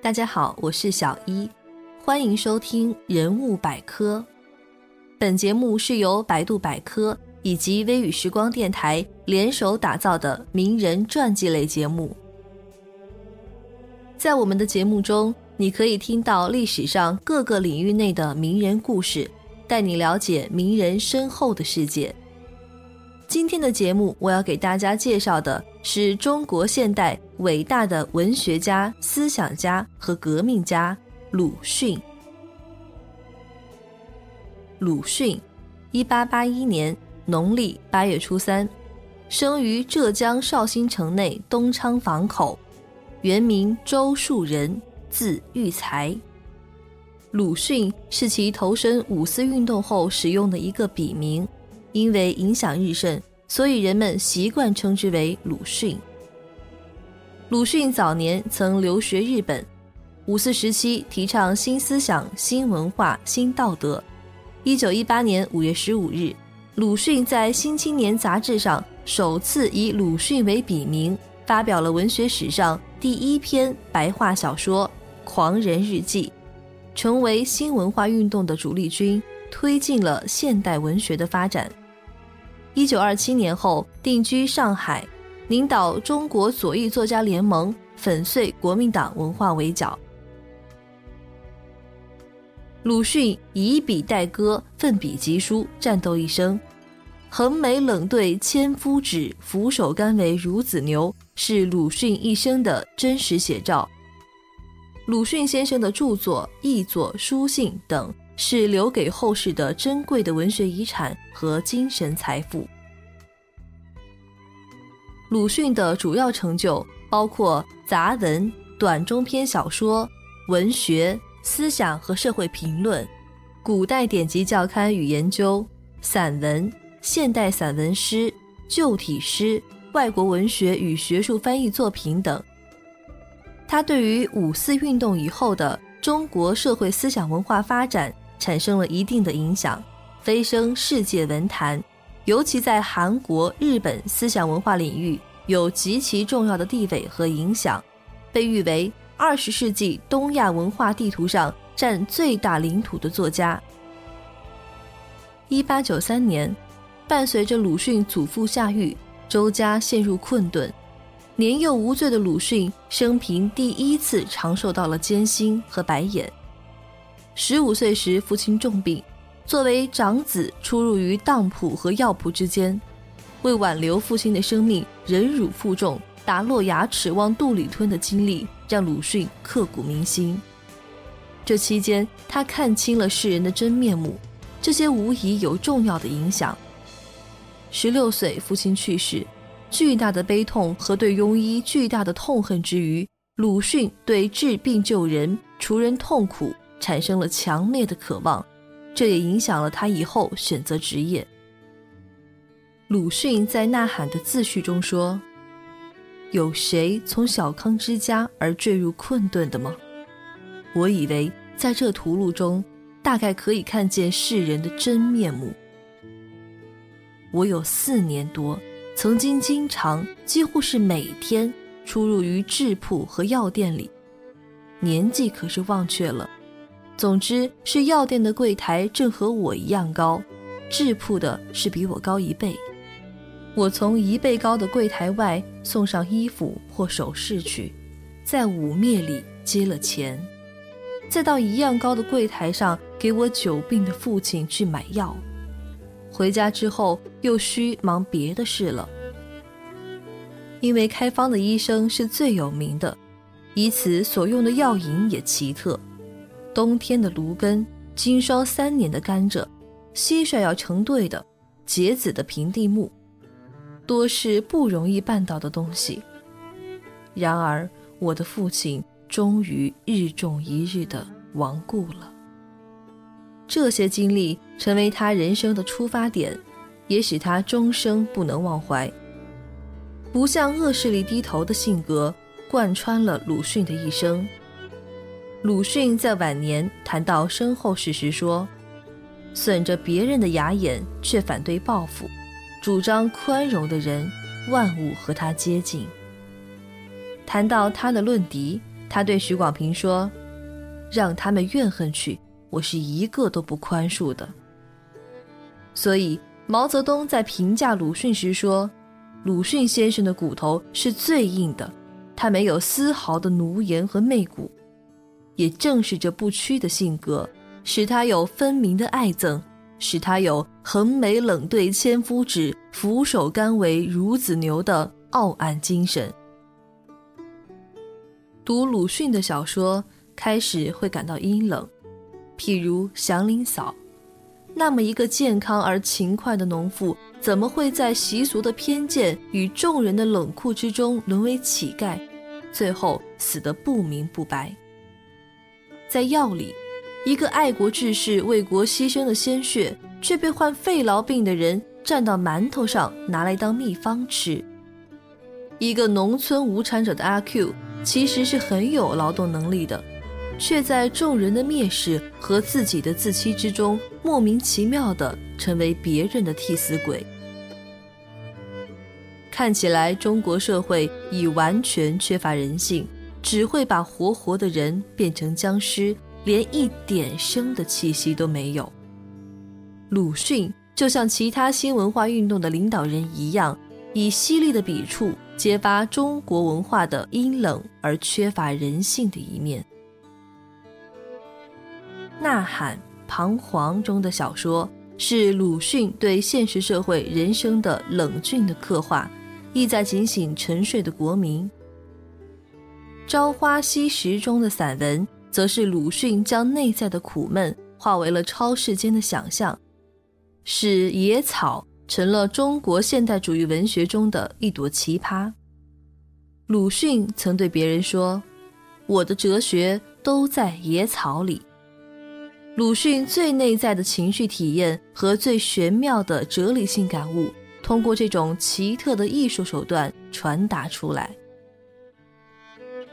大家好，我是小一，欢迎收听《人物百科》。本节目是由百度百科以及微雨时光电台联手打造的名人传记类节目。在我们的节目中，你可以听到历史上各个领域内的名人故事，带你了解名人身后的世界。今天的节目，我要给大家介绍的是中国现代伟大的文学家、思想家和革命家鲁迅。鲁迅，一八八一年农历八月初三，生于浙江绍兴城内东昌坊口，原名周树人，字育才。鲁迅是其投身五四运动后使用的一个笔名。因为影响日盛，所以人们习惯称之为鲁迅。鲁迅早年曾留学日本，五四时期提倡新思想、新文化、新道德。一九一八年五月十五日，鲁迅在《新青年》杂志上首次以鲁迅为笔名，发表了文学史上第一篇白话小说《狂人日记》，成为新文化运动的主力军。推进了现代文学的发展。一九二七年后定居上海，领导中国左翼作家联盟，粉碎国民党文化围剿。鲁迅以笔代歌，奋笔疾书，战斗一生。横眉冷对千夫指，俯首甘为孺子牛，是鲁迅一生的真实写照。鲁迅先生的著作、译作、书信等。是留给后世的珍贵的文学遗产和精神财富。鲁迅的主要成就包括杂文、短中篇小说、文学、思想和社会评论、古代典籍教刊与研究、散文、现代散文诗、旧体诗、外国文学与学术翻译作品等。他对于五四运动以后的中国社会思想文化发展。产生了一定的影响，飞升世界文坛，尤其在韩国、日本思想文化领域有极其重要的地位和影响，被誉为二十世纪东亚文化地图上占最大领土的作家。一八九三年，伴随着鲁迅祖父下狱，周家陷入困顿，年幼无罪的鲁迅生平第一次尝受到了艰辛和白眼。十五岁时，父亲重病，作为长子，出入于当铺和药铺之间，为挽留父亲的生命，忍辱负重，打落牙齿往肚里吞的经历，让鲁迅刻骨铭心。这期间，他看清了世人的真面目，这些无疑有重要的影响。十六岁，父亲去世，巨大的悲痛和对庸医巨大的痛恨之余，鲁迅对治病救人、除人痛苦。产生了强烈的渴望，这也影响了他以后选择职业。鲁迅在《呐喊》的自序中说：“有谁从小康之家而坠入困顿的吗？我以为在这途路中，大概可以看见世人的真面目。我有四年多，曾经经常，几乎是每天出入于制铺和药店里，年纪可是忘却了。”总之是药店的柜台正和我一样高，制铺的是比我高一倍。我从一倍高的柜台外送上衣服或首饰去，在五灭里接了钱，再到一样高的柜台上给我久病的父亲去买药。回家之后又需忙别的事了，因为开方的医生是最有名的，以此所用的药引也奇特。冬天的芦根，经霜三年的甘蔗，蟋蟀要成对的，结子的平地木，多是不容易办到的东西。然而，我的父亲终于日重一日的亡故了。这些经历成为他人生的出发点，也使他终生不能忘怀。不向恶势力低头的性格贯穿了鲁迅的一生。鲁迅在晚年谈到身后事时说：“损着别人的牙眼，却反对报复，主张宽容的人，万物和他接近。”谈到他的论敌，他对许广平说：“让他们怨恨去。”我是一个都不宽恕的，所以毛泽东在评价鲁迅时说：“鲁迅先生的骨头是最硬的，他没有丝毫的奴颜和媚骨。”也正是这不屈的性格，使他有分明的爱憎，使他有“横眉冷对千夫指，俯首甘为孺子牛”的傲岸精神。读鲁迅的小说，开始会感到阴冷。譬如祥林嫂，那么一个健康而勤快的农妇，怎么会在习俗的偏见与众人的冷酷之中沦为乞丐，最后死得不明不白？在药里，一个爱国志士为国牺牲的鲜血，却被患肺痨病的人蘸到馒头上拿来当秘方吃。一个农村无产者的阿 Q，其实是很有劳动能力的。却在众人的蔑视和自己的自欺之中，莫名其妙地成为别人的替死鬼。看起来中国社会已完全缺乏人性，只会把活活的人变成僵尸，连一点生的气息都没有。鲁迅就像其他新文化运动的领导人一样，以犀利的笔触揭发中国文化的阴冷而缺乏人性的一面。《呐喊》《彷徨》中的小说是鲁迅对现实社会人生的冷峻的刻画，意在警醒沉睡的国民。《朝花夕拾》中的散文则是鲁迅将内在的苦闷化为了超世间的想象，使野草成了中国现代主义文学中的一朵奇葩。鲁迅曾对别人说：“我的哲学都在野草里。”鲁迅最内在的情绪体验和最玄妙的哲理性感悟，通过这种奇特的艺术手段传达出来。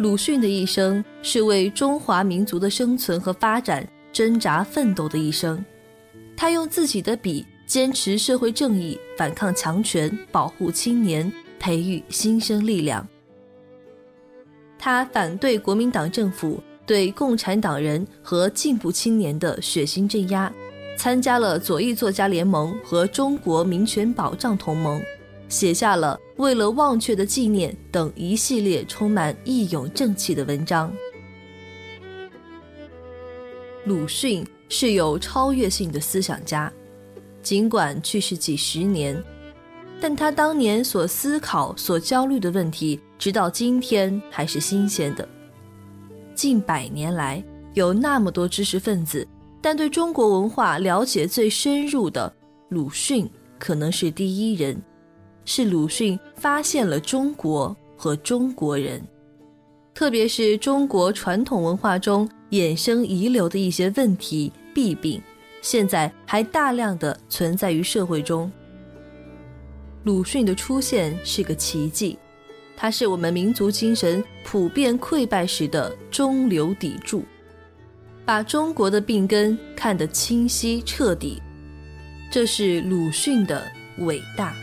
鲁迅的一生是为中华民族的生存和发展挣扎奋斗的一生，他用自己的笔坚持社会正义，反抗强权，保护青年，培育新生力量。他反对国民党政府。对共产党人和进步青年的血腥镇压，参加了左翼作家联盟和中国民权保障同盟，写下了《为了忘却的纪念》等一系列充满义勇正气的文章。鲁迅是有超越性的思想家，尽管去世几十年，但他当年所思考、所焦虑的问题，直到今天还是新鲜的。近百年来，有那么多知识分子，但对中国文化了解最深入的鲁迅可能是第一人。是鲁迅发现了中国和中国人，特别是中国传统文化中衍生遗留的一些问题弊病，现在还大量的存在于社会中。鲁迅的出现是个奇迹。他是我们民族精神普遍溃败时的中流砥柱，把中国的病根看得清晰彻底，这是鲁迅的伟大。